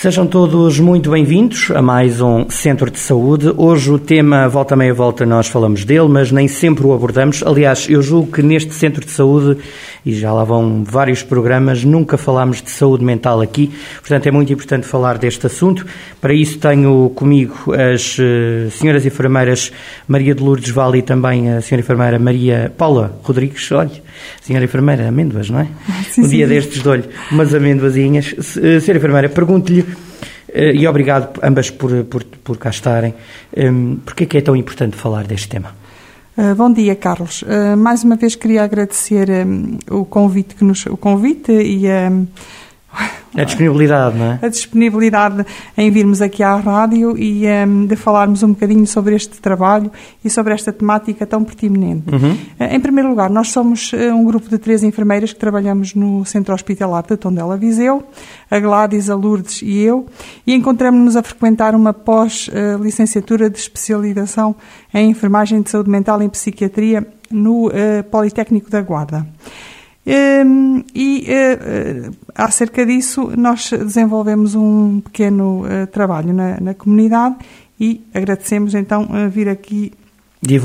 Sejam todos muito bem-vindos a mais um Centro de Saúde. Hoje o tema volta meia volta, nós falamos dele, mas nem sempre o abordamos. Aliás, eu julgo que neste Centro de Saúde, e já lá vão vários programas, nunca falámos de saúde mental aqui, portanto é muito importante falar deste assunto. Para isso tenho comigo as uh, senhoras enfermeiras Maria de Lourdes Vale e também a senhora enfermeira Maria Paula Rodrigues. Olha, senhora enfermeira, amêndoas, não é? Sim, um dia sim. destes dou-lhe umas amêndoazinhas. Se- Senhora enfermeira, pergunto-lhe eh, e obrigado ambas por, por, por cá estarem. Um, Porquê é que é tão importante falar deste tema? Uh, bom dia, Carlos. Uh, mais uma vez queria agradecer um, o convite que nos o convite e um, A disponibilidade, não é? a disponibilidade em virmos aqui à rádio e um, de falarmos um bocadinho sobre este trabalho e sobre esta temática tão pertinente. Uhum. Uh, Em primeiro lugar, nós somos uh, um grupo de três enfermeiras que trabalhamos no Centro Hospitalar de Tondela Viseu, a Gladys, a Lourdes e eu, e encontramos-nos a frequentar uma pós-licenciatura de especialização em enfermagem de saúde mental e psiquiatria no uh, Politécnico da Guarda. Hum, e eh, acerca disso, nós desenvolvemos um pequeno eh, trabalho na, na comunidade e agradecemos então eh, vir aqui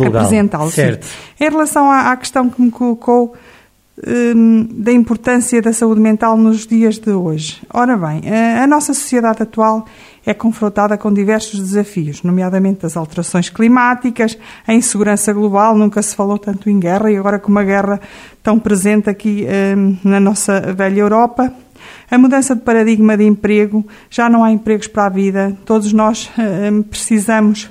apresentá-lo. Em relação à, à questão que me colocou hum, da importância da saúde mental nos dias de hoje. Ora bem, a, a nossa sociedade atual é confrontada com diversos desafios, nomeadamente as alterações climáticas, a insegurança global, nunca se falou tanto em guerra e agora com uma guerra tão presente aqui hum, na nossa velha Europa. A mudança de paradigma de emprego, já não há empregos para a vida, todos nós hum, precisamos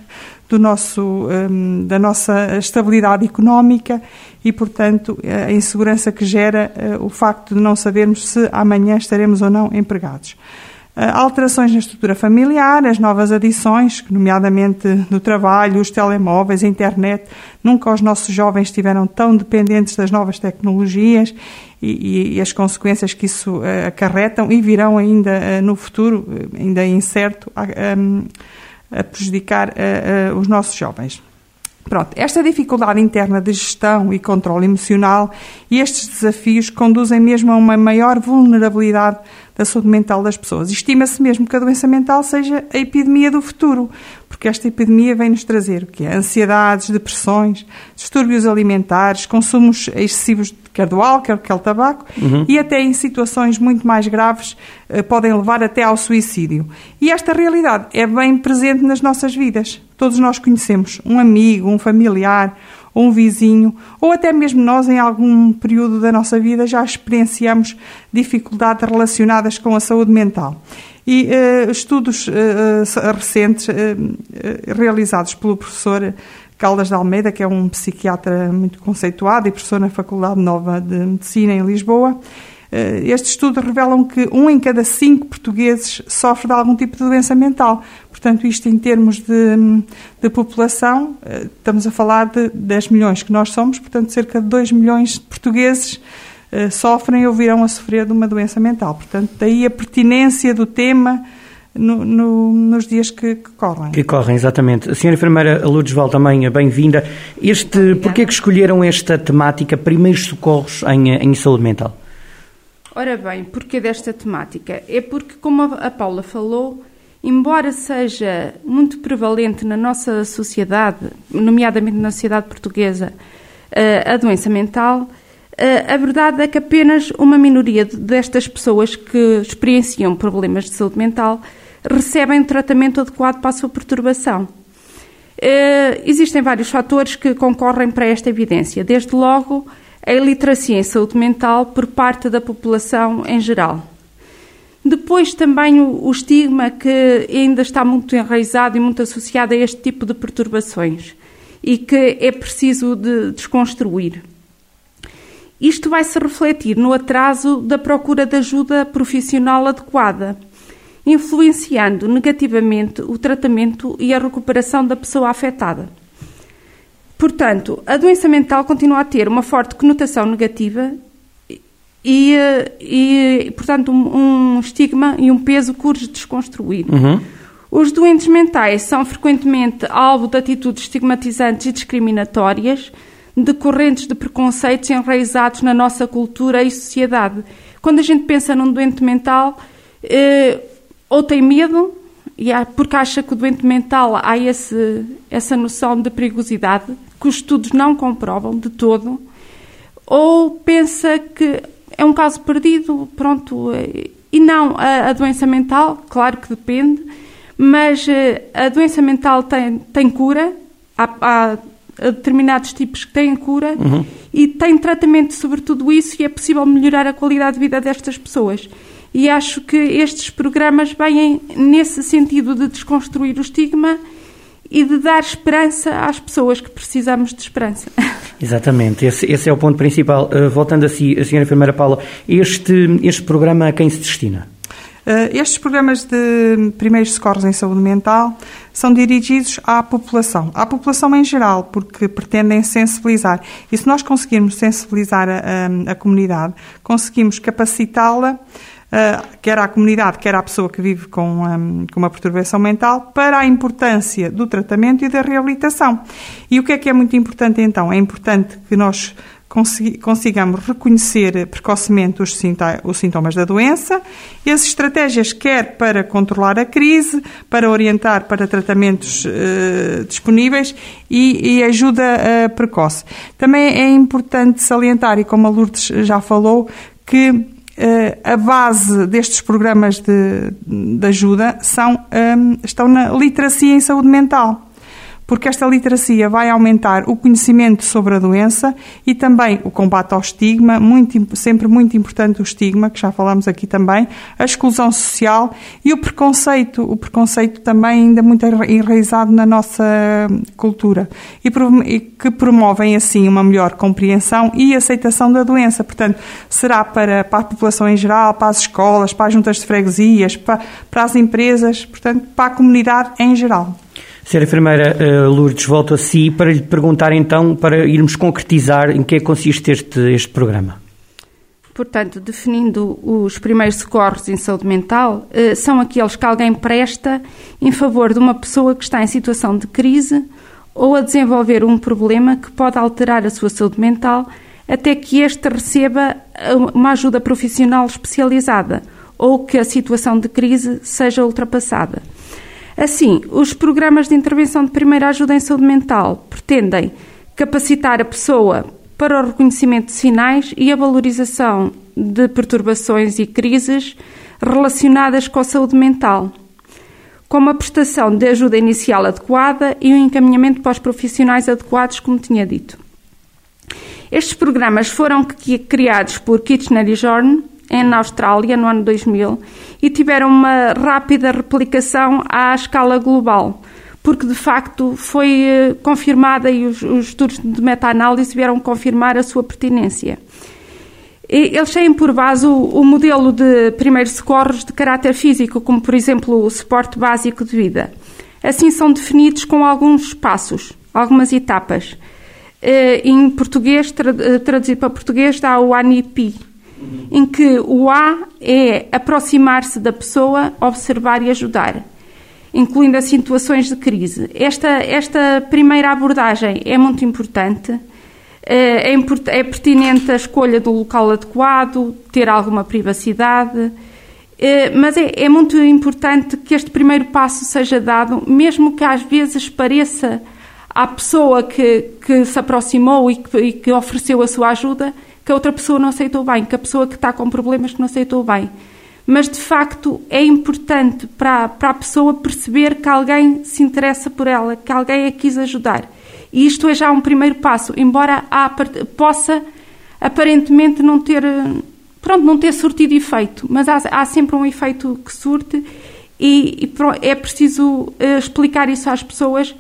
do nosso, hum, da nossa estabilidade económica e, portanto, a insegurança que gera eh, o facto de não sabermos se amanhã estaremos ou não empregados. Eh, Alterações na estrutura familiar, as novas adições, nomeadamente do trabalho, os telemóveis, a internet. Nunca os nossos jovens estiveram tão dependentes das novas tecnologias e, e- as consequências que isso eh, acarretam e virão ainda eh, no futuro, ainda incerto, a, hum, a prejudicar os nossos jovens. Pronto, esta dificuldade interna de gestão e controle emocional e estes desafios conduzem mesmo a uma maior vulnerabilidade da saúde mental das pessoas. Estima-se mesmo que a doença mental seja a epidemia do futuro, porque esta epidemia vem-nos trazer o que é ansiedades, depressões, distúrbios alimentares, consumos excessivos de quer do álcool, quer do tabaco, e até em situações muito mais graves eh, podem levar até ao suicídio. E esta realidade é bem presente nas nossas vidas. Todos nós conhecemos um amigo, um familiar, um vizinho, ou até mesmo nós, em algum período da nossa vida, já experienciamos dificuldades relacionadas com a saúde mental. E eh, estudos eh, recentes eh, realizados pelo professor Caldas de Almeida, que é um psiquiatra muito conceituado e professor na Faculdade Nova de Medicina em Lisboa, estes estudos revelam que um em cada cinco portugueses sofre de algum tipo de doença mental. Portanto, isto em termos de, de população, eh, estamos a falar de 10 milhões que nós somos, portanto, cerca de 2 milhões de portugueses eh, sofrem ou virão a sofrer de uma doença mental. Portanto, daí a pertinência do tema no- no- nos dias que, que correm. Que correm, exatamente. A senhora enfermeira Lourdes Val também, bem-vinda. Este, porquê que escolheram esta temática, primeiros socorros em, em saúde mental? Ora bem, porquê desta temática? É porque, como a Paula falou, embora seja muito prevalente na nossa sociedade, nomeadamente na sociedade portuguesa, eh, a doença mental, eh, a verdade é que apenas uma minoria de- destas pessoas que experienciam problemas de saúde mental recebem um tratamento adequado para a sua perturbação. Eh, existem vários fatores que concorrem para esta evidência. Desde logo, a iliteracia em saúde mental por parte da população em geral. Depois também o, o estigma que ainda está muito enraizado e muito associado a este tipo de perturbações e que é preciso de desconstruir. Isto vai se refletir no atraso da procura de ajuda profissional adequada, influenciando negativamente o tratamento e a recuperação da pessoa afetada. Portanto, a doença mental continua a ter uma forte conotação negativa e, e portanto, um, um, estigma e um peso urge desconstruir. Uhum. Os doentes mentais são frequentemente alvo de atitudes estigmatizantes e discriminatórias, decorrentes de preconceitos enraizados na nossa cultura e sociedade. Quando a gente pensa num doente mental, eh, ou tem medo, e há, porque acha que o doente mental há esse, essa noção de perigosidade, que os estudos não comprovam de todo, ou pensa que é um caso perdido, pronto. E não, a, a doença mental, claro que depende, mas eh, a doença mental tem, tem cura, há, há determinados tipos que têm cura uhum. e tem tratamento sobre tudo isso e é possível melhorar a qualidade de vida destas pessoas. E acho que estes programas vêm nesse sentido de desconstruir o estigma e de dar esperança às pessoas que precisamos de esperança. Exatamente, esse, esse é o ponto principal. Uh, voltando a si, a senhora enfermeira Paula, este, este programa a quem se destina? Uh, estes programas de primeiros socorros em saúde mental são dirigidos à população, à população em geral, porque pretendem sensibilizar. E se nós conseguirmos sensibilizar a, a, a comunidade, conseguimos capacitá-la uh, quer à comunidade, quer à pessoa que vive com, um, com uma perturbação mental, para a importância do tratamento e da reabilitação. E o que é que é muito importante então? É importante que nós consigamos reconhecer precocemente os, sintomas da doença, as estratégias quer para controlar a crise, para orientar para tratamentos uh, disponíveis e, e ajuda uh, precoce. Também é importante salientar, e como a Lourdes já falou, que a base destes programas de, de ajuda são, um, estão na literacia em saúde mental porque esta literacia vai aumentar o conhecimento sobre a doença e também o combate ao estigma, muito, sempre muito importante o estigma, que já falamos aqui também, a exclusão social e o preconceito, o preconceito também ainda muito enraizado na nossa cultura e, e que promovem assim uma melhor compreensão e aceitação da doença. Portanto, será para, para a população em geral, para as escolas, para as juntas de freguesias, para, para as empresas, portanto, para a comunidade em geral. Senhora Enfermeira uh, Lourdes, volto a si para lhe perguntar então, para irmos concretizar em que é que consiste este, este programa. Portanto, definindo os primeiros socorros em saúde mental, uh, são aqueles que alguém presta em favor de uma pessoa que está em situação de crise ou a desenvolver um problema que pode alterar a sua saúde mental até que este receba eh, uma ajuda profissional especializada ou que a situação de crise seja ultrapassada. Assim, os programas de intervenção de primeira ajuda em saúde mental pretendem capacitar a pessoa para o reconhecimento de sinais e a valorização de perturbações e crises relacionadas com a saúde mental, como a prestação de ajuda inicial adequada e o encaminhamento para os profissionais adequados, como tinha dito. Estes programas foram criados por Kitchener e Jorn na Austrália no ano 2000 e tiveram uma rápida replicação à escala global, porque de facto foi eh, confirmada e os, os estudos de meta-análise vieram confirmar a sua pertinência. Eles têm por base o, o, modelo de primeiros socorros de caráter físico, como por exemplo o suporte básico de vida. Assim são definidos com alguns passos, algumas etapas. Eh, em português, eh, traduzido para português, dá o ANIPI, em que o A é aproximar-se da pessoa, observar e ajudar, incluindo as situações de crise. Esta, esta primeira abordagem é muito importante. Eh, é, é pertinente a escolha do local adequado, ter alguma privacidade, eh, mas é, é muito importante que este primeiro passo seja dado, mesmo que às vezes pareça à pessoa que, que se aproximou e que, e que ofereceu a sua ajuda que a outra pessoa não aceitou bem, que a pessoa que está com problemas que não aceitou bem. Mas, de facto, é importante para, para a pessoa perceber que alguém se interessa por ela, que alguém a quis ajudar. E isto é já um primeiro passo, embora há, possa aparentemente não ter, pronto, não ter surtido efeito, mas há, há sempre um efeito que surte e, e é preciso uh, explicar isso às pessoas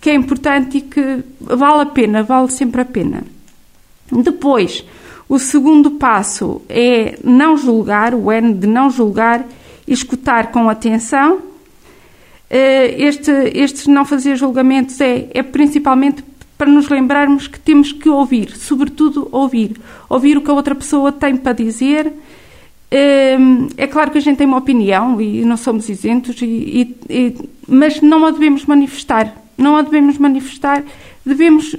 que é importante e que vale a pena, vale sempre a pena. Depois, o segundo passo é não julgar, o N de não julgar escutar com atenção. Eh, este, estes não fazer julgamentos é, é principalmente para nos lembrarmos que temos que ouvir, sobretudo ouvir. Ouvir o que a outra pessoa tem para dizer. Hum, é claro que a gente tem uma opinião e não somos isentos, e, e, mas não a devemos manifestar. Não a devemos manifestar, devemos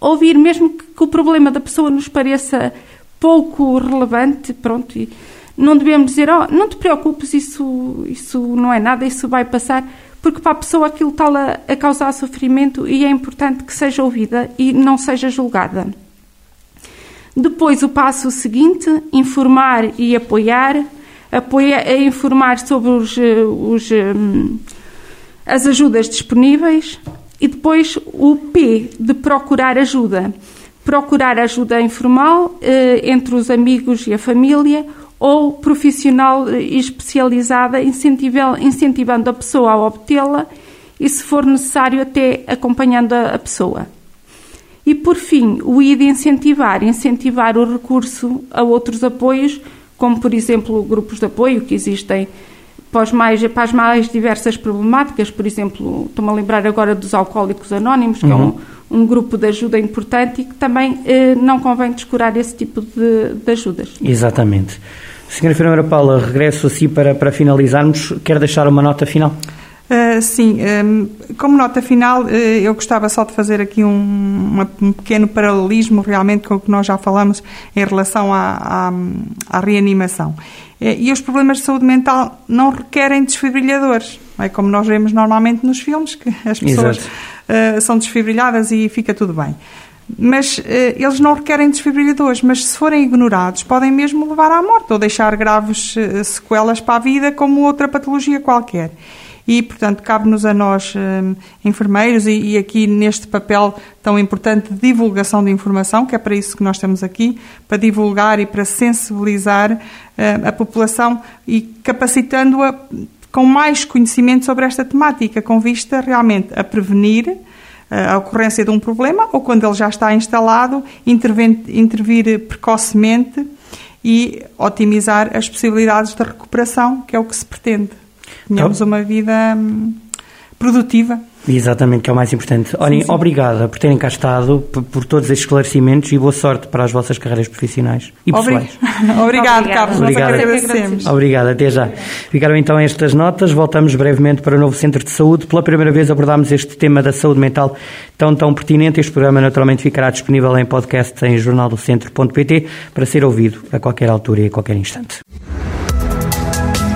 ouvir, mesmo que, que o problema da pessoa nos pareça pouco relevante, pronto, e não devemos dizer, oh, não te preocupes, isso, isso não é nada, isso vai passar porque para a pessoa aquilo está a, a causar sofrimento e é importante que seja ouvida e não seja julgada. Depois, o passo seguinte, informar e apoiar. Apoiar, é informar sobre os, eh, os, hum, as ajudas disponíveis. E depois, o P, de procurar ajuda. Procurar ajuda informal eh, entre os amigos e a família ou profissional e especializada, incentivando a pessoa a obtê-la e, se for necessário, até acompanhando a pessoa. E, por fim, o I de incentivar, incentivar o recurso a outros apoios, como, por exemplo, grupos de apoio que existem para, as mais, para as mais diversas problemáticas, por exemplo, estou-me a lembrar agora dos Alcoólicos Anónimos, que uhum. é um, uhum. um, grupo de ajuda importante e que também eh, não convém descurar esse tipo de, de ajudas. Exatamente. Senhora Enfermeira Paula, regresso assim para, para finalizarmos. Quer deixar uma nota final? Uh, sim, um, como nota final, uh, eu gostava só de fazer aqui um, uma, um, pequeno paralelismo realmente com o que nós já falamos em relação à, à, à reanimação. Uh, e os problemas de saúde mental não requerem desfibrilhadores, é como nós vemos normalmente nos filmes, que as pessoas são desfibrilhadas e fica tudo bem mas eles não requerem desfibrilhadores, mas se forem ignorados podem mesmo levar à morte ou deixar graves sequelas para a vida como outra patologia qualquer. E, portanto, cabe-nos a nós, uh, enfermeiros, e, e, aqui neste papel tão importante de divulgação de informação, que é para isso que nós estamos aqui, para divulgar e para sensibilizar a população e capacitando-a com mais conhecimento sobre esta temática, com vista realmente a prevenir a ocorrência de um problema ou quando ele já está instalado, intervir precocemente e otimizar as possibilidades de recuperação, que é o que se pretende. Tenhamos uma vida hum, produtiva. Exatamente, que é o mais importante. Olhem, obrigada por terem cá estado, por, por, todos estes esclarecimentos e boa sorte para as vossas carreiras profissionais e pessoais. Obrigado, Carlos. Obrigado. agradecemos. Obrigado, até já. Ficaram então estas notas. Voltamos brevemente para o novo Centro de Saúde. Pela primeira vez abordámos este tema da saúde mental tão, tão pertinente. Este programa naturalmente ficará disponível em podcast em jornaldocentro.pt para ser ouvido a qualquer altura e a qualquer instante.